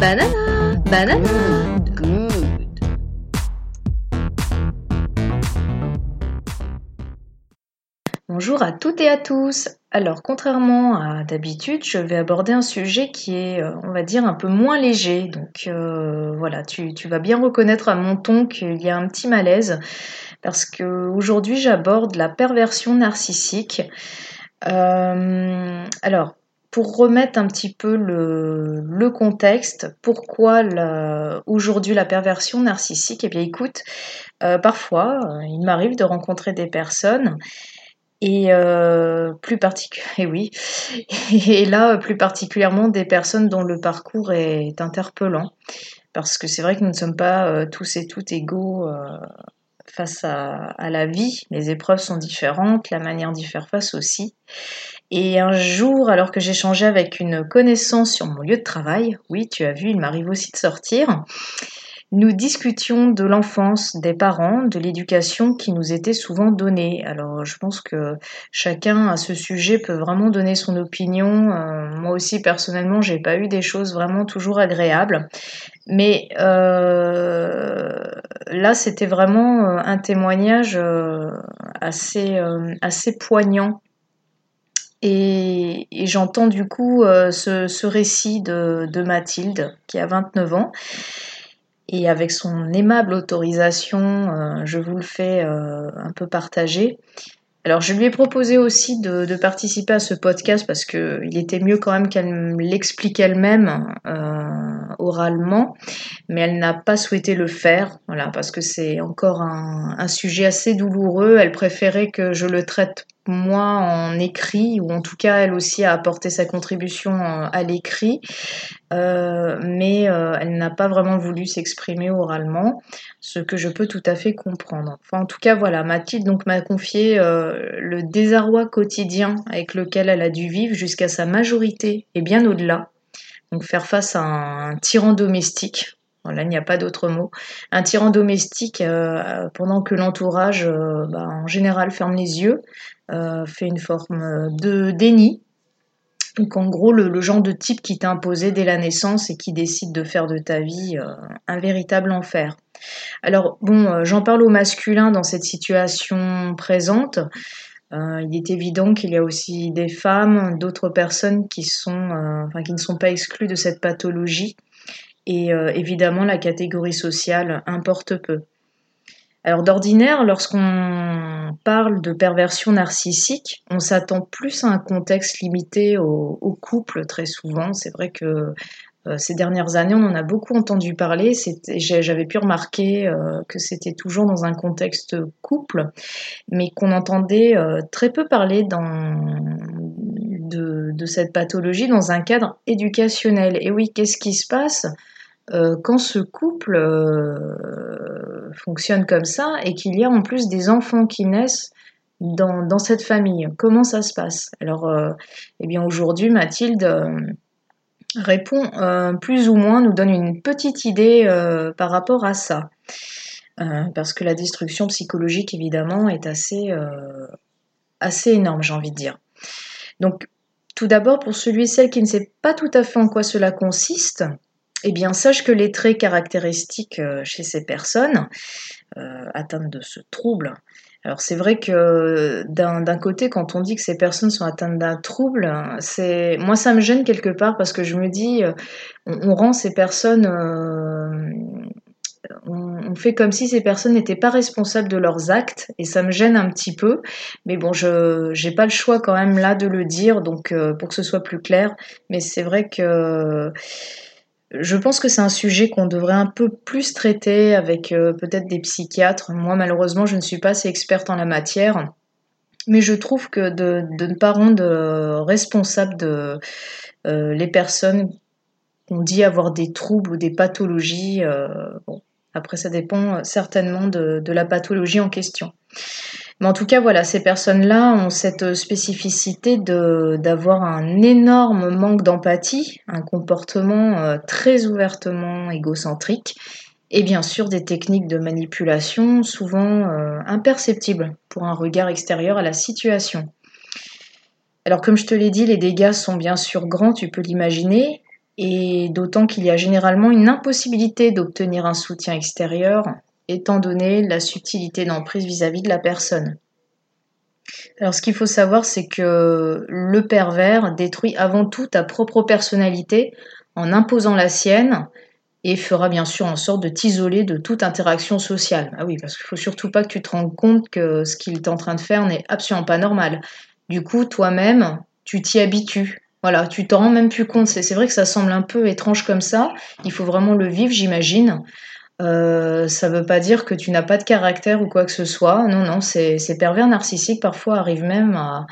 Banana, banana. Bonjour à toutes et à tous. Alors, contrairement à d'habitude, je vais aborder un sujet qui est, euh, on va dire, un peu moins léger. Donc, euh, voilà, tu, tu vas bien reconnaître à mon ton qu'il y a un petit malaise parce que aujourd'hui, j'aborde la perversion narcissique. Euh, alors, pour remettre un petit peu le, contexte, pourquoi aujourd'hui la perversion narcissique Eh bien, écoute, euh, parfois, euh, il m'arrive de rencontrer des personnes et euh, et oui, et là, plus particulièrement des personnes dont le parcours est interpellant, parce que c'est vrai que nous ne sommes pas tous et toutes égaux face à, la vie. Les épreuves sont différentes, la manière d'y faire face aussi. Et un jour, alors que j'échangeais avec une connaissance sur mon lieu de travail, oui, tu as vu, il m'arrive aussi de sortir, nous discutions de l'enfance, des parents, de l'éducation qui nous était souvent donnée. Alors, je pense que chacun à ce sujet peut vraiment donner son opinion. Euh, moi aussi, personnellement, j'ai pas eu des choses vraiment toujours agréables. Mais euh, là, c'était vraiment euh, un témoignage assez, poignant. Et, j'entends du coup ce, récit de Mathilde, qui a 29 ans. Et avec son aimable autorisation, euh, je vous le fais euh, un peu partager. Alors, je lui ai proposé aussi de, participer à ce podcast parce que il était mieux quand même qu'elle l'explique elle-même euh, oralement, mais elle n'a pas souhaité le faire, voilà, parce que c'est encore un sujet assez douloureux. Elle préférait que je le traite moi en écrit, ou en tout cas elle aussi a apporté sa contribution euh, à l'écrit, euh, mais euh, elle n'a pas vraiment voulu s'exprimer oralement, ce que je peux tout à fait comprendre. Enfin, en tout cas, voilà, Mathilde donc m'a confié le désarroi quotidien avec lequel elle a dû vivre jusqu'à sa majorité et bien au-delà. Donc faire face à un, tyran domestique. Voilà, il n'y a pas d'autre mot. Un tyran domestique pendant que l'entourage, bah, en général, ferme les yeux, fait une forme de déni. Donc en gros, le, genre de type qui t'a imposé dès la naissance et qui décide de faire de ta vie euh, un véritable enfer. Alors bon, euh, j'en parle au masculin dans cette situation présente. Euh, il est évident qu'il y a aussi des femmes, d'autres personnes qui euh, ne sont pas exclues de cette pathologie. Et euh, évidemment, la catégorie sociale importe peu. Alors d'ordinaire, lorsqu'on parle de perversion narcissique, on s'attend plus à un contexte limité au, couple très souvent. C'est vrai que euh, ces dernières années, on en a beaucoup entendu parler. J'avais pu remarquer euh, que c'était toujours dans un contexte couple, mais qu'on entendait euh, très peu parler de cette pathologie dans un cadre éducationnel. Et oui, qu'est-ce qui se passe? Euh, quand ce couple euh, fonctionne comme ça et qu'il y a en plus des enfants qui naissent dans, dans cette famille Comment ça se passe? Alors, euh, eh bien aujourd'hui, Mathilde répond plus ou moins, nous donne une petite idée par rapport à ça. Parce que la destruction psychologique, évidemment, est assez, assez énorme, j'ai envie de dire. Donc, tout d'abord, pour celui et celle qui ne sait pas tout à fait en quoi cela consiste, eh bien, sache que les traits caractéristiques euh, chez ces personnes euh, atteintes de ce trouble, alors c'est vrai que d'un côté, quand on dit que ces personnes sont atteintes d'un trouble, c'est moi ça me gêne quelque part parce que je me dis, euh, on, rend ces personnes, on, fait comme si ces personnes n'étaient pas responsables de leurs actes et ça me gêne un petit peu. Mais bon, je j'ai pas le choix quand même là de le dire, donc pour que ce soit plus clair. Mais c'est vrai que je pense que c'est un sujet qu'on devrait un peu plus traiter avec euh, peut-être des psychiatres. Moi, malheureusement, je ne suis pas assez experte en la matière. Mais je trouve que de, de ne pas rendre euh, responsables de, euh, les personnes qu'on dit avoir des troubles ou des pathologies, bon, après ça dépend certainement de la pathologie en question. Mais en tout cas, voilà, ces personnes-là ont cette spécificité de d'avoir un énorme manque d'empathie, un comportement euh, très ouvertement égocentrique, et bien sûr des techniques de manipulation souvent euh, imperceptibles pour un regard extérieur à la situation. Alors comme je te l'ai dit, les dégâts sont bien sûr grands, tu peux l'imaginer, et d'autant qu'il y a généralement une impossibilité d'obtenir un soutien extérieur, étant donné la subtilité d'emprise vis-à-vis de la personne. Alors ce qu'il faut savoir, c'est que le pervers détruit avant tout ta propre personnalité en imposant la sienne et fera bien sûr en sorte de t'isoler de toute interaction sociale. Ah oui, parce qu'il faut surtout pas que tu te rendes compte que ce qu'il est en train de faire n'est absolument pas normal. Du coup, toi-même, tu t'y habitues. Voilà, tu t'en rends même plus compte. C'est vrai que ça semble un peu étrange comme ça. Il faut vraiment le vivre, j'imagine. Euh, ça ne veut pas dire que tu n'as pas de caractère ou quoi que ce soit. Non, non, ces, pervers narcissiques parfois arrivent même à,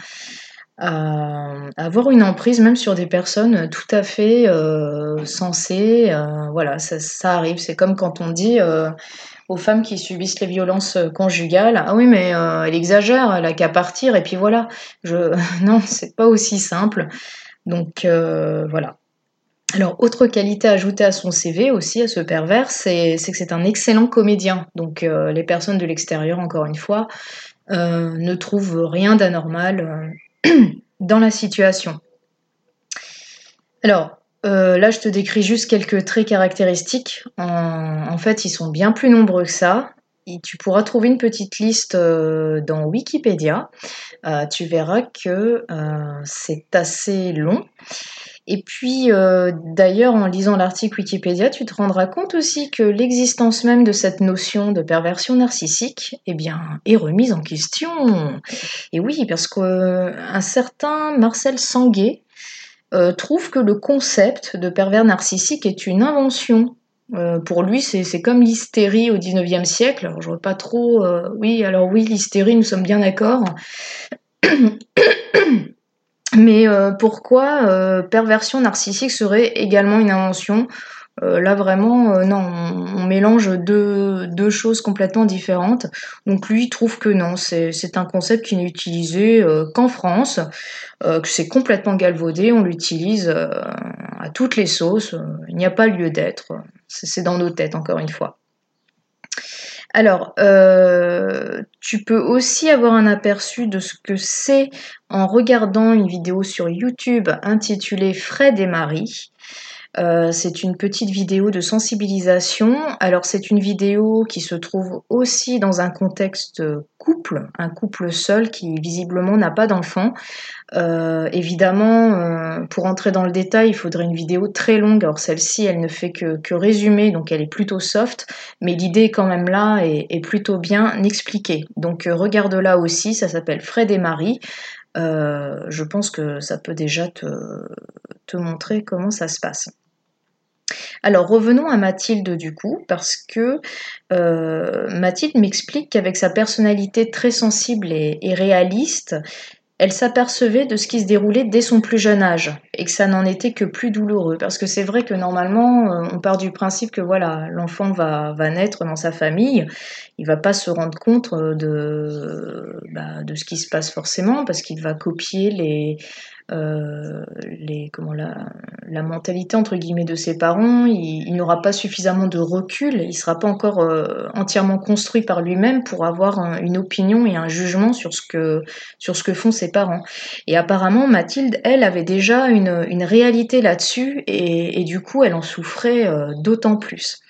avoir une emprise même sur des personnes tout à fait euh, sensées. Euh, voilà, ça, ça arrive. C'est comme quand on dit aux femmes qui subissent les violences conjugales, ah oui, mais elle exagère, elle a qu'à partir, et puis voilà. Je... Non, c'est pas aussi simple. Donc voilà. Alors, autre qualité ajoutée à son CV aussi, à ce pervers, c'est que c'est un excellent comédien. Donc, euh, les personnes de l'extérieur, encore une fois, euh, ne trouvent rien d'anormal euh, dans la situation. Alors, là, je te décris juste quelques traits caractéristiques. En, fait, ils sont bien plus nombreux que ça. Tu pourras trouver une petite liste dans Wikipédia. tu verras que c'est assez long. Et puis, euh, d'ailleurs, en lisant l'article Wikipédia, tu te rendras compte aussi que l'existence même de cette notion de perversion narcissique, eh bien, est remise en question. Et oui, parce qu'un certain Marcel Sanguet euh, trouve que le concept de pervers narcissique est une invention. Euh, pour lui, c'est comme l'hystérie au XIXe siècle. Alors, je vois pas trop. oui, alors oui, l'hystérie, nous sommes bien d'accord. Mais euh, pourquoi euh, perversion narcissique serait également une invention? Euh, Là vraiment, non, on, mélange deux, deux, choses complètement différentes. Donc lui trouve que non, c'est un concept qui n'est utilisé qu'en France, que c'est complètement galvaudé, on l'utilise à toutes les sauces, il n'y a pas lieu d'être. C'est dans nos têtes, encore une fois. Alors, euh, tu peux aussi avoir un aperçu de ce que c'est en regardant une vidéo sur YouTube intitulée Fred et Marie. Euh, c'est une petite vidéo de sensibilisation. Alors c'est une vidéo qui se trouve aussi dans un contexte couple, un couple seul qui visiblement n'a pas d'enfant. Euh, évidemment, euh, pour entrer dans le détail, il faudrait une vidéo très longue. Alors celle-ci, elle ne fait que, résumer, donc elle est plutôt soft, mais l'idée quand même là est, plutôt bien expliquée. Donc regarde-la aussi, ça s'appelle Fred et Marie. je pense que ça peut déjà te montrer comment ça se passe. Alors revenons à Mathilde du coup, parce que euh, Mathilde m'explique qu'avec sa personnalité très sensible et, réaliste, elle s'apercevait de ce qui se déroulait dès son plus jeune âge et que ça n'en était que plus douloureux. Parce que c'est vrai que normalement, euh, on part du principe que voilà, l'enfant va, naître dans sa famille, il va pas se rendre compte euh, de, bah, de ce qui se passe forcément parce qu'il va copier les, les, comment la, la, mentalité entre guillemets de ses parents, il, n'aura pas suffisamment de recul, il sera pas encore euh, entièrement construit par lui-même pour avoir une opinion et un jugement sur ce que sur ce que font ses parents. Et apparemment Mathilde, elle avait déjà une, une réalité là-dessus et, et, du coup elle en souffrait euh, d'autant plus.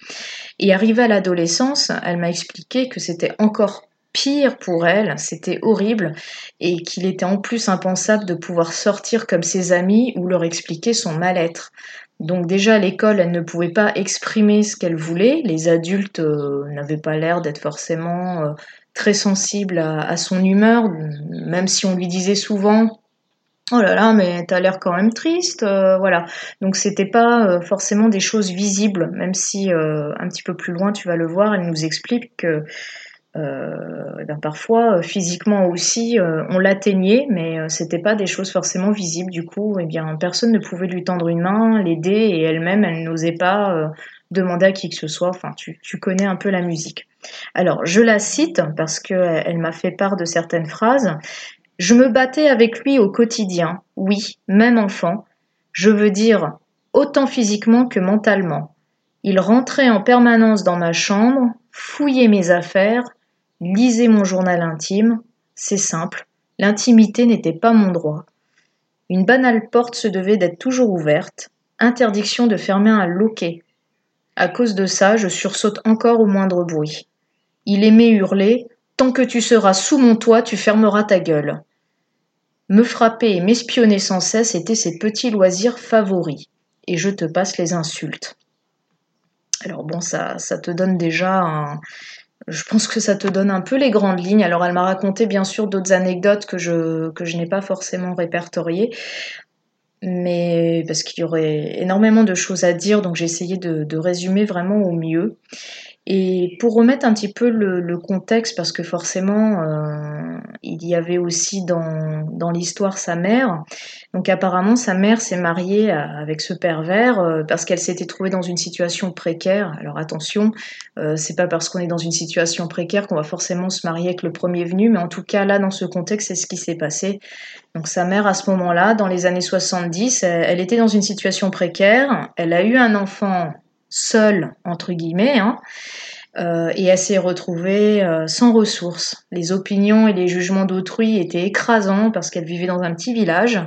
Et arrivée à l'adolescence, elle m'a expliqué que c'était encore pire pour elle, c'était horrible, et qu'il était en plus impensable de pouvoir sortir comme ses amis ou leur expliquer son mal-être. Donc déjà à l'école, elle ne pouvait pas exprimer ce qu'elle voulait, les adultes euh, n'avaient pas l'air d'être forcément euh, très sensibles à, son humeur, même si on lui disait souvent Oh là là, mais t'as l'air quand même triste, euh, voilà. Donc c'était pas forcément des choses visibles, même si un petit peu plus loin tu vas le voir, elle nous explique que ben, parfois, euh, physiquement aussi, euh, on l'atteignait, mais c'était pas des choses forcément visibles. Du coup, eh bien, personne ne pouvait lui tendre une main, l'aider, et elle-même, elle, n'osait pas demander à qui que ce soit. Enfin, tu, tu, connais un peu la musique. Alors, je la cite parce qu'elle elle, m'a fait part de certaines phrases. Je me battais avec lui au quotidien, oui, même enfant. Je veux dire, autant physiquement que mentalement. Il rentrait en permanence dans ma chambre, fouillait mes affaires, Lisez mon journal intime, c'est simple, l'intimité n'était pas mon droit. Une banale porte se devait d'être toujours ouverte, Interdiction de fermer un loquet. À cause de ça, je sursaute encore au moindre bruit. Il aimait hurler Tant que tu seras sous mon toit, tu fermeras ta gueule. Me frapper et m'espionner sans cesse étaient ses petits loisirs favoris. Et je te passe les insultes. Alors bon, ça, ça te donne déjà un, je pense que ça te donne un peu les grandes lignes. Alors, elle m'a raconté bien sûr d'autres anecdotes que je, n'ai pas forcément répertoriées, mais parce qu'il y aurait énormément de choses à dire, donc j'ai essayé de résumer vraiment au mieux. Et pour remettre un petit peu le, contexte, parce que forcément, euh, il y avait aussi dans, dans l'histoire sa mère. Donc apparemment, sa mère s'est mariée avec ce pervers euh, parce qu'elle s'était trouvée dans une situation précaire. Alors attention, euh, c'est pas parce qu'on est dans une situation précaire qu'on va forcément se marier avec le premier venu, mais en tout cas là, dans ce contexte, c'est ce qui s'est passé. Donc sa mère, à ce moment-là, dans les années 70, elle, elle était dans une situation précaire. Elle a eu un enfant seule, entre guillemets, hein, euh, et elle s'est retrouvée euh, sans ressources. Les opinions et les jugements d'autrui étaient écrasants parce qu'elle vivait dans un petit village.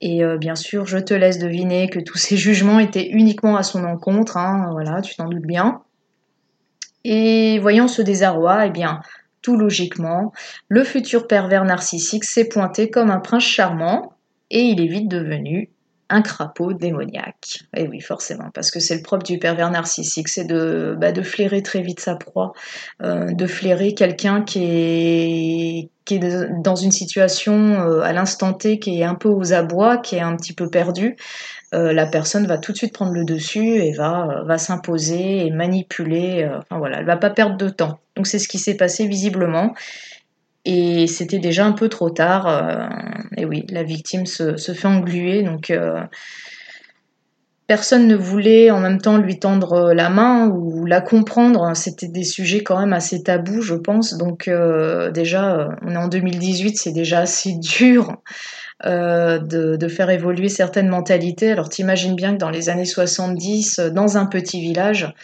Et euh, bien sûr, je te laisse deviner que tous ces jugements étaient uniquement à son encontre, hein, voilà, tu t'en doutes bien. Et voyant ce désarroi, eh bien, tout logiquement, le futur pervers narcissique s'est pointé comme un prince charmant, et il est vite devenu un crapaud démoniaque. Et oui, forcément, parce que c'est le propre du pervers narcissique, c'est de, bah, flairer très vite sa proie, euh, de flairer quelqu'un qui est, dans une situation euh, à l'instant T qui est un peu aux abois, qui est un petit peu perdu. Euh, la personne va tout de suite prendre le dessus et va, va s'imposer et manipuler. enfin voilà, elle va pas perdre de temps. Donc c'est ce qui s'est passé visiblement. Et c'était déjà un peu trop tard. Euh, et oui, la victime se, fait engluer. Donc, euh, personne ne voulait en même temps lui tendre la main ou la comprendre. C'était des sujets quand même assez tabous, je pense. Donc, euh, déjà, on est en 2018, c'est déjà assez dur. de, de, faire évoluer certaines mentalités. Alors t'imagines bien que dans les années 70, dans un petit village,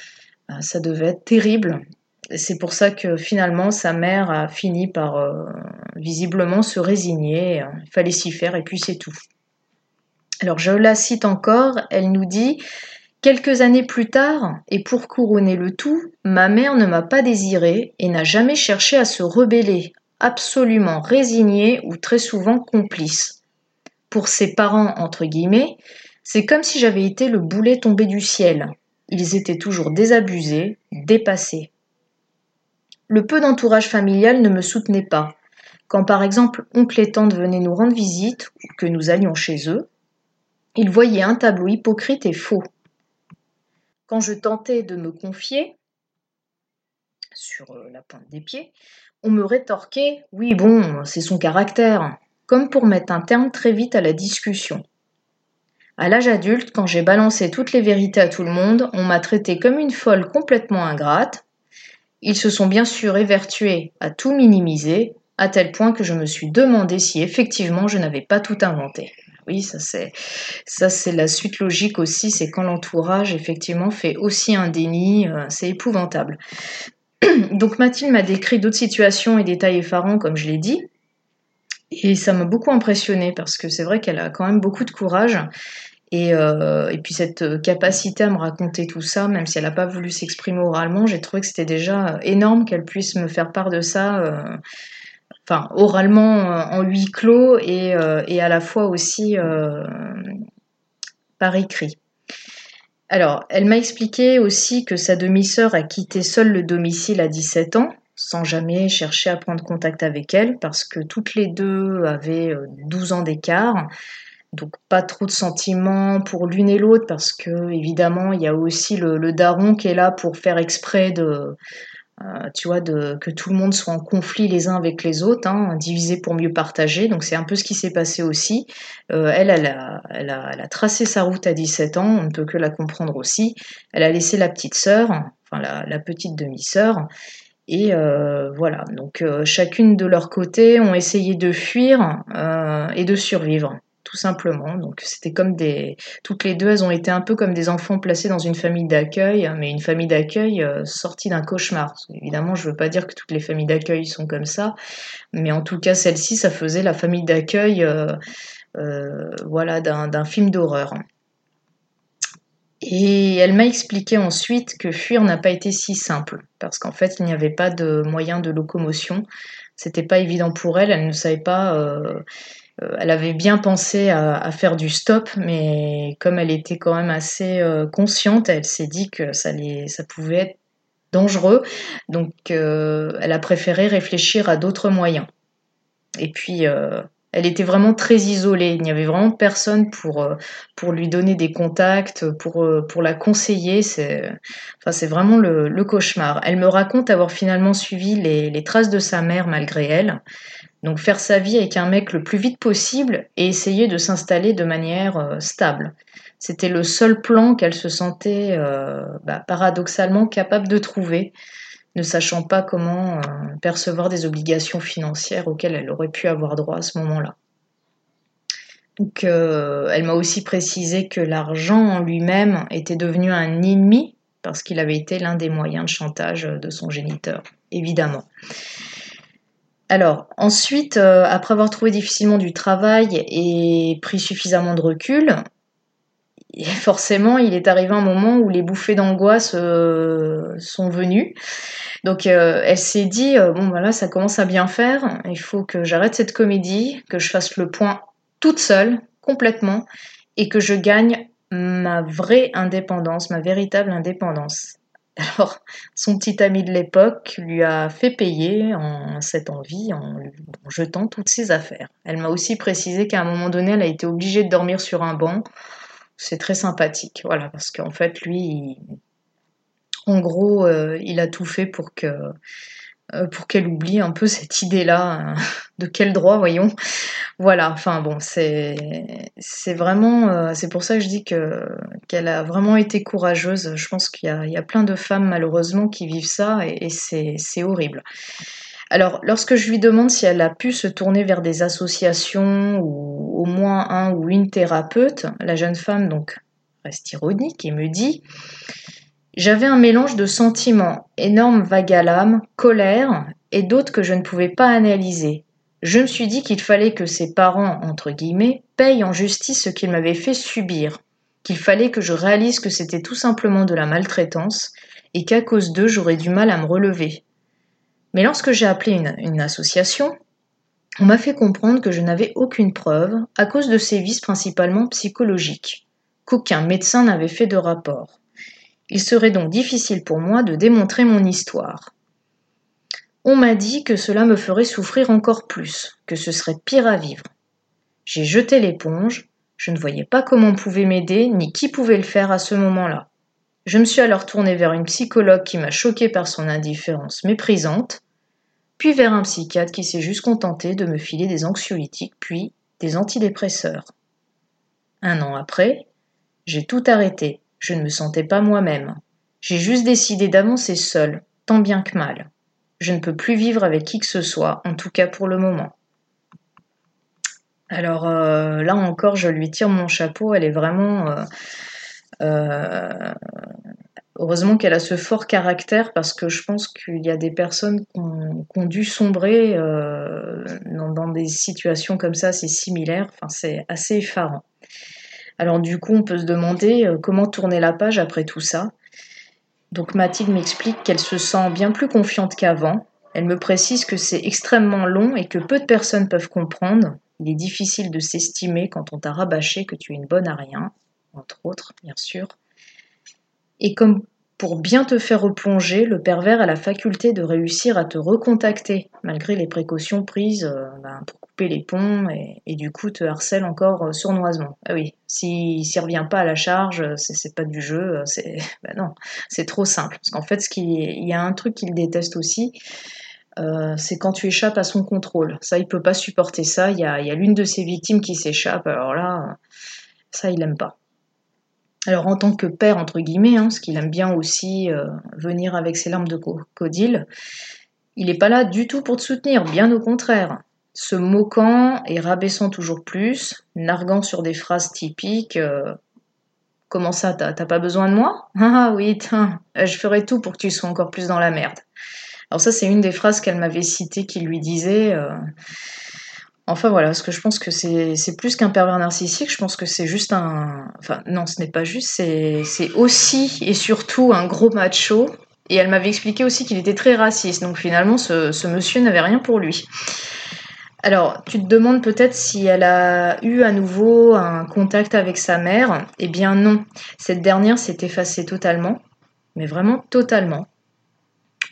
ça devait être terrible c'est pour ça que finalement sa mère a fini par euh, visiblement se résigner. Il fallait s'y faire et puis c'est tout. Alors je la cite encore, elle nous dit Quelques années plus tard, et pour couronner le tout, ma mère ne m'a pas désiré et n'a jamais cherché à se rebeller, absolument résignée ou très souvent complice. Pour ses parents, entre guillemets, c'est comme si j'avais été le boulet tombé du ciel. Ils étaient toujours désabusés, dépassés. Le peu d'entourage familial ne me soutenait pas. Quand par exemple oncle et tante venaient nous rendre visite ou que nous allions chez eux, ils voyaient un tableau hypocrite et faux. Quand je tentais de me confier, sur euh, la pointe des pieds, on me rétorquait Oui, bon, c'est son caractère, comme pour mettre un terme très vite à la discussion. À l'âge adulte, quand j'ai balancé toutes les vérités à tout le monde, on m'a traité comme une folle complètement ingrate, ils se sont bien sûr évertués à tout minimiser, à tel point que je me suis demandé si effectivement je n'avais pas tout inventé. Oui, ça c'est ça c'est la suite logique aussi, c'est quand l'entourage effectivement fait aussi un déni, euh, c'est épouvantable. Donc Mathilde m'a décrit d'autres situations et détails effarants comme je l'ai dit. Et ça m'a beaucoup impressionné parce que c'est vrai qu'elle a quand même beaucoup de courage euh, et, puis cette capacité à me raconter tout ça, même si elle n'a pas voulu s'exprimer oralement, j'ai trouvé que c'était déjà énorme qu'elle puisse me faire part de ça, euh, enfin oralement euh, en huis clos et, à la fois aussi par écrit. Alors, elle m'a expliqué aussi que sa demi-sœur a quitté seule le domicile à 17 ans, sans jamais chercher à prendre contact avec elle, parce que toutes les deux avaient 12 ans d'écart. Donc pas trop de sentiments pour l'une et l'autre parce que évidemment il y a aussi le, daron qui est là pour faire exprès de euh, tu vois de que tout le monde soit en conflit les uns avec les autres, hein, divisé pour mieux partager. Donc c'est un peu ce qui s'est passé aussi. Euh, elle, elle a, elle, a, tracé sa route à 17 ans, on ne peut que la comprendre aussi. Elle a laissé la petite sœur, enfin la, petite demi-sœur. Et euh, voilà, donc chacune de leur côté ont essayé de fuir et de survivre tout simplement. Donc c'était comme des, toutes les deux, elles ont été un peu comme des enfants placés dans une famille d'accueil, mais une famille d'accueil euh, sortie d'un cauchemar. évidemment, je veux pas dire que toutes les familles d'accueil sont comme ça, mais en tout cas celle-ci, ça faisait la famille d'accueil, euh, euh, voilà, d'un film d'horreur. Et elle m'a expliqué ensuite que fuir n'a pas été si simple, parce qu'en fait, il n'y avait pas de moyen de locomotion. C'était pas évident pour elle, elle ne savait pas. Elle avait bien pensé à, faire du stop, mais comme elle était quand même assez euh, consciente, elle s'est dit que ça, pouvait être dangereux. Donc, elle a préféré réfléchir à d'autres moyens. Et puis, elle était vraiment très isolée. Il n'y avait vraiment personne pour, euh, lui donner des contacts, pour, euh, la conseiller. C'est vraiment le, cauchemar. Elle me raconte avoir finalement suivi les, traces de sa mère malgré elle. Donc faire sa vie avec un mec le plus vite possible et essayer de s'installer de manière euh, stable. C'était le seul plan qu'elle se sentait bah, paradoxalement capable de trouver ne sachant pas comment euh, percevoir des obligations financières auxquelles elle aurait pu avoir droit à ce moment-là. Donc, euh, elle m'a aussi précisé que l'argent en lui-même était devenu un ennemi parce qu'il avait été l'un des moyens de chantage de son géniteur, évidemment. Alors, ensuite, euh, après avoir trouvé difficilement du travail et pris suffisamment de recul, forcément, il est arrivé un moment où les bouffées d'angoisse sont venues. Donc euh, elle s'est dit euh, bon voilà ça commence à bien faire, il faut que j'arrête cette comédie, que je fasse le point toute seule, complètement, et que je gagne ma vraie indépendance, ma véritable indépendance. Alors, son petit ami de l'époque lui a fait payer en cette envie en, jetant toutes ses affaires. Elle m'a aussi précisé qu'à un moment donné, elle a été obligée de dormir sur un banc. C'est très sympathique, voilà, parce qu'en fait, lui, en gros, euh, il a tout fait pour que euh, pour qu'elle oublie un peu cette idée-là. Euh, de quel droit, voyons Voilà, enfin bon, c'est vraiment... c'est pour ça que je dis que qu'elle a vraiment été courageuse. Je pense qu'il y, a, plein de femmes, malheureusement, qui vivent ça, et, c'est horrible. Alors, lorsque je lui demande si elle a pu se tourner vers des associations, ou au moins un ou une thérapeute, la jeune femme, donc, reste ironique et me dit j'avais un mélange de sentiments, énorme vague à l'âme, colère, et d'autres que je ne pouvais pas analyser. Je me suis dit qu'il fallait que ses parents, entre guillemets, payent en justice ce qu'ils m'avaient fait subir, qu'il fallait que je réalise que c'était tout simplement de la maltraitance, et qu'à cause d'eux j'aurais du mal à me relever. Mais lorsque j'ai appelé une, association, on m'a fait comprendre que je n'avais aucune preuve, à cause de sévices principalement psychologiques, qu'aucun médecin n'avait fait de rapport. Il serait donc difficile pour moi de démontrer mon histoire. On m'a dit que cela me ferait souffrir encore plus, que ce serait pire à vivre. J'ai jeté l'éponge, je ne voyais pas comment on pouvait m'aider, ni qui pouvait le faire à ce moment-là. Je me suis alors tournée vers une psychologue qui m'a choquée par son indifférence méprisante, puis vers un psychiatre qui s'est juste contenté de me filer des anxiolytiques, puis des antidépresseurs. Un an après, j'ai tout arrêté je ne me sentais pas moi-même. J'ai juste décidé d'avancer seul, tant bien que mal. Je ne peux plus vivre avec qui que ce soit, en tout cas pour le moment. Alors euh, là encore, je lui tire mon chapeau, elle est vraiment... Euh, euh, heureusement qu'elle a ce fort caractère parce que je pense qu'il y a des personnes qui ont, dû sombrer dans, des situations comme ça, c'est similaire, enfin, c'est assez effarant. Alors du coup, on peut se demander comment tourner la page après tout ça. Donc Mathilde m'explique qu'elle se sent bien plus confiante qu'avant. Elle me précise que c'est extrêmement long et que peu de personnes peuvent comprendre. Il est difficile de s'estimer quand on t'a rabâché que tu es une bonne à rien, entre autres, bien sûr. Et comme pour bien te faire replonger, le pervers a la faculté de réussir à te recontacter, malgré les précautions prises euh, ben, les ponts et, du coup te harcèle encore euh, sournoisement. Ah oui, s'il ne revient pas à la charge, c'est pas du jeu, euh, c'est ben non, c'est trop simple. Parce qu'en fait, ce il y a un truc qu'il déteste aussi, c'est quand tu échappes à son contrôle. Ça, il peut pas supporter ça. Il y a, l'une de ses victimes qui s'échappe. Alors là, ça, il aime pas. Alors en tant que père, entre guillemets, hein, ce qu'il aime bien aussi euh, venir avec ses larmes de crocodile, il n'est pas là du tout pour te soutenir, bien au contraire. Se moquant et rabaissant toujours plus, narguant sur des phrases typiques euh, Comment ça, t'as pas besoin de moi? Ah oui, je ferai tout pour que tu sois encore plus dans la merde. Alors ça, c'est une des phrases qu'elle m'avait citées qui lui disait euh, Enfin voilà, parce que je pense que c'est plus qu'un pervers narcissique, je pense que c'est juste un... Enfin non, ce n'est pas juste, c'est aussi et surtout un gros macho. Et elle m'avait expliqué aussi qu'il était très raciste, donc finalement ce monsieur n'avait rien pour lui. Alors, tu te demandes peut-être si elle a eu à nouveau un contact avec sa mère. Eh bien non, cette dernière s'est effacée totalement, mais vraiment totalement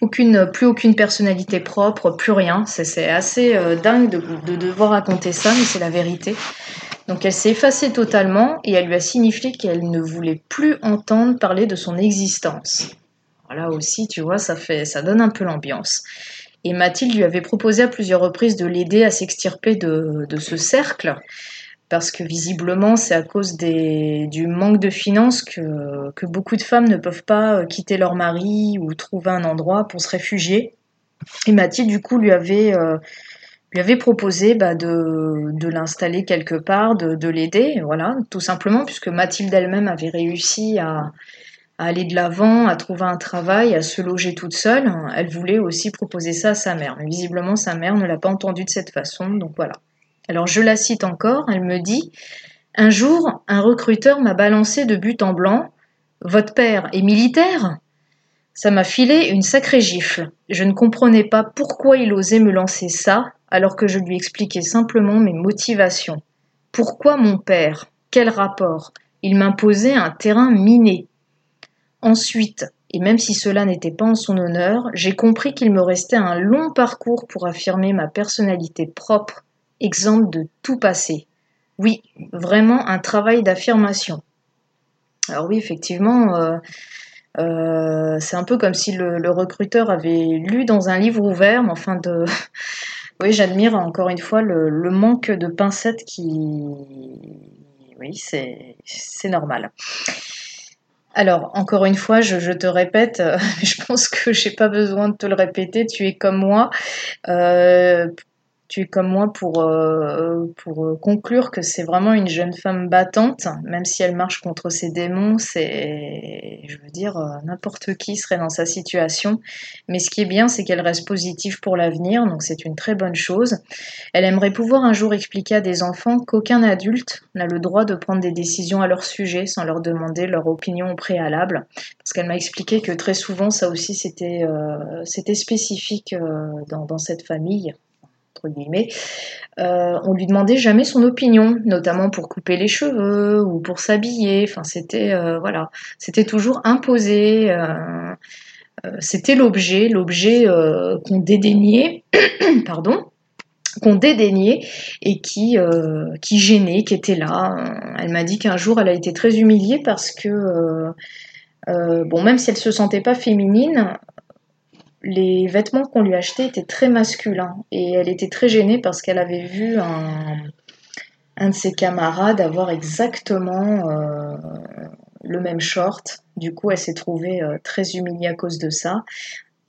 plus aucune personnalité propre, plus rien. C'est assez euh, dingue de, devoir raconter ça, mais c'est la vérité. Donc elle s'est effacée totalement et elle lui a signifié qu'elle ne voulait plus entendre parler de son existence. Là aussi, tu vois, ça, fait, ça donne un peu l'ambiance. Et Mathilde lui avait proposé à plusieurs reprises de l'aider à s'extirper de, de, ce cercle parce que visiblement c'est à cause des, du manque de finances que, que, beaucoup de femmes ne peuvent pas euh, quitter leur mari ou trouver un endroit pour se réfugier. Et Mathilde du coup lui avait, euh, lui avait proposé bah, de, de l'installer quelque part, de, de l'aider, voilà, tout simplement puisque Mathilde elle-même avait réussi à, à aller de l'avant, à trouver un travail, à se loger toute seule. Elle voulait aussi proposer ça à sa mère, mais visiblement sa mère ne l'a pas entendu de cette façon, donc voilà. Alors je la cite encore, elle me dit Un jour, un recruteur m'a balancé de but en blanc Votre père est militaire? Ça m'a filé une sacrée gifle. Je ne comprenais pas pourquoi il osait me lancer ça, alors que je lui expliquais simplement mes motivations. Pourquoi mon père? Quel rapport? Il m'imposait un terrain miné. Ensuite, et même si cela n'était pas en son honneur, j'ai compris qu'il me restait un long parcours pour affirmer ma personnalité propre exemple de tout passé. Oui, vraiment un travail d'affirmation. Alors oui, effectivement, euh, euh, c'est un peu comme si le, recruteur avait lu dans un livre ouvert, mais enfin de... oui, j'admire encore une fois le, manque de pincettes qui... Oui, c'est normal. Alors, encore une fois, je, te répète, je pense que j'ai pas besoin de te le répéter, tu es comme moi. Euh, tu es comme moi pour, euh, pour euh, conclure que c'est vraiment une jeune femme battante, même si elle marche contre ses démons, c'est, je veux dire, euh, n'importe qui serait dans sa situation. Mais ce qui est bien, c'est qu'elle reste positive pour l'avenir, donc c'est une très bonne chose. Elle aimerait pouvoir un jour expliquer à des enfants qu'aucun adulte n'a le droit de prendre des décisions à leur sujet sans leur demander leur opinion au préalable. Parce qu'elle m'a expliqué que très souvent, ça aussi, c'était, c'était spécifique dans, dans cette famille. Euh, on lui demandait jamais son opinion, notamment pour couper les cheveux ou pour s'habiller. Enfin, c'était euh, voilà, c'était toujours imposé. Euh, c'était l'objet, l'objet qu'on dédaignait, pardon, qu'on dédaignait et qui, qui gênait, qui était là. Elle m'a dit qu'un jour, elle a été très humiliée parce que, bon, même si elle se sentait pas féminine, les vêtements qu'on lui achetait étaient très masculins et elle était très gênée parce qu'elle avait vu un, de ses camarades avoir exactement euh, le même short. Du coup, elle s'est trouvée euh, très humiliée à cause de ça.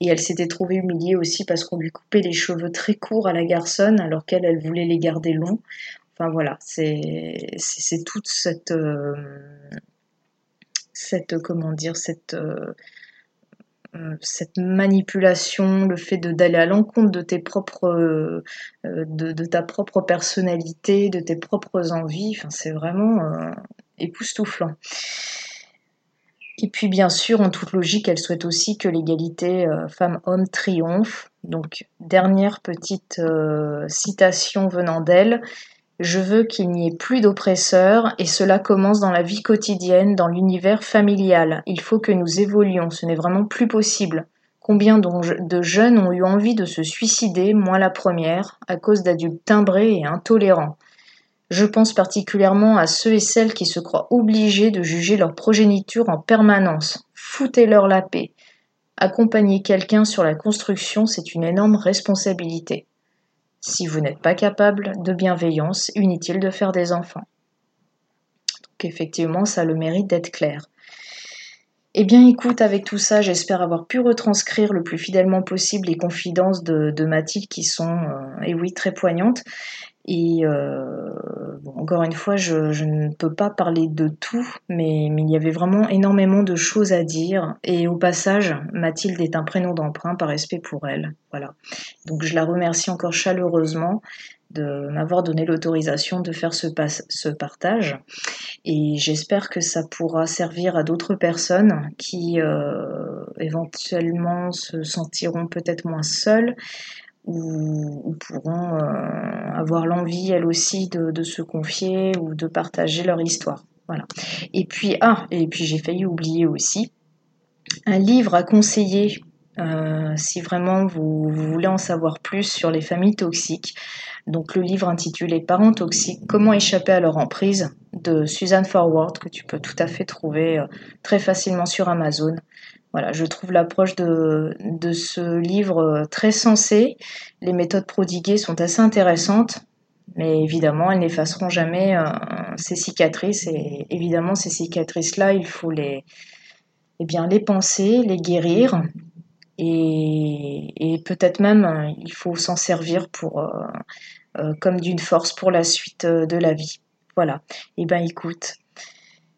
Et elle s'était trouvée humiliée aussi parce qu'on lui coupait les cheveux très courts à la garçonne alors qu'elle, elle voulait les garder longs. Enfin voilà, c'est toute cette, euh, cette, comment dire, cette cette manipulation, le fait d'aller à l'encontre de tes propres, euh, de, ta propre personnalité, de tes propres envies, c'est vraiment euh, époustouflant. Et puis bien sûr, en toute logique, elle souhaite aussi que l'égalité femmes-hommes triomphe. Donc dernière petite citation venant d'elle, je veux qu'il n'y ait plus d'oppresseurs et cela commence dans la vie quotidienne, dans l'univers familial. Il faut que nous évoluions, ce n'est vraiment plus possible. Combien de jeunes ont eu envie de se suicider, moi la première, à cause d'adultes timbrés et intolérants? Je pense particulièrement à ceux et celles qui se croient obligés de juger leur progéniture en permanence. Foutez-leur la paix. Accompagner quelqu'un sur la construction, c'est une énorme responsabilité. Si vous n'êtes pas capable de bienveillance, inutile de faire des enfants. Donc effectivement, ça a le mérite d'être clair. Eh bien écoute, avec tout ça, j'espère avoir pu retranscrire le plus fidèlement possible les confidences de, Mathilde qui sont, euh, et oui, très poignantes. Et euh, encore une fois, je, ne peux pas parler de tout, mais, il y avait vraiment énormément de choses à dire. Et au passage, Mathilde est un prénom d'emprunt par respect pour elle. Voilà. Donc je la remercie encore chaleureusement. de m'avoir donné l'autorisation de faire ce, ce, partage. Et j'espère que ça pourra servir à d'autres personnes qui euh, éventuellement se sentiront peut-être moins seules ou, pourront euh, avoir l'envie elles aussi de, de, se confier ou de partager leur histoire. Voilà. Et puis, ah, et puis j'ai failli oublier aussi un livre à conseiller euh, si vraiment vous, voulez en savoir plus sur les familles toxiques. Donc le livre intitulé Parents toxiques, comment échapper à leur emprise de Suzanne Forward que tu peux tout à fait trouver euh, très facilement sur Amazon. Voilà, je trouve l'approche de, de, ce livre euh, très sensée. Les méthodes prodiguées sont assez intéressantes, mais évidemment, elles n'effaceront jamais ces cicatrices. Et évidemment, ces cicatrices-là, il faut les, eh bien, les penser, les guérir et, peut-être même euh, il faut s'en servir pour, euh, euh, comme d'une force pour la suite de la vie. Voilà. Et eh ben écoute,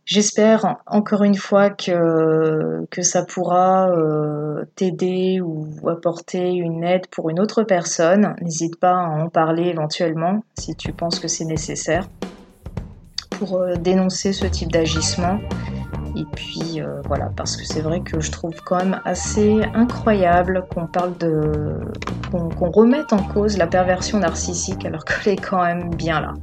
J'espère encore une fois que, que ça pourra t'aider ou apporter une aide pour une autre personne. N'hésite pas à en parler éventuellement si tu penses que c'est nécessaire pour dénoncer ce type d'agissement et puis euh, voilà, parce que c'est vrai que je trouve quand même assez incroyable qu'on parle de. qu'on remette en cause la perversion narcissique alors qu'elle est quand même bien là.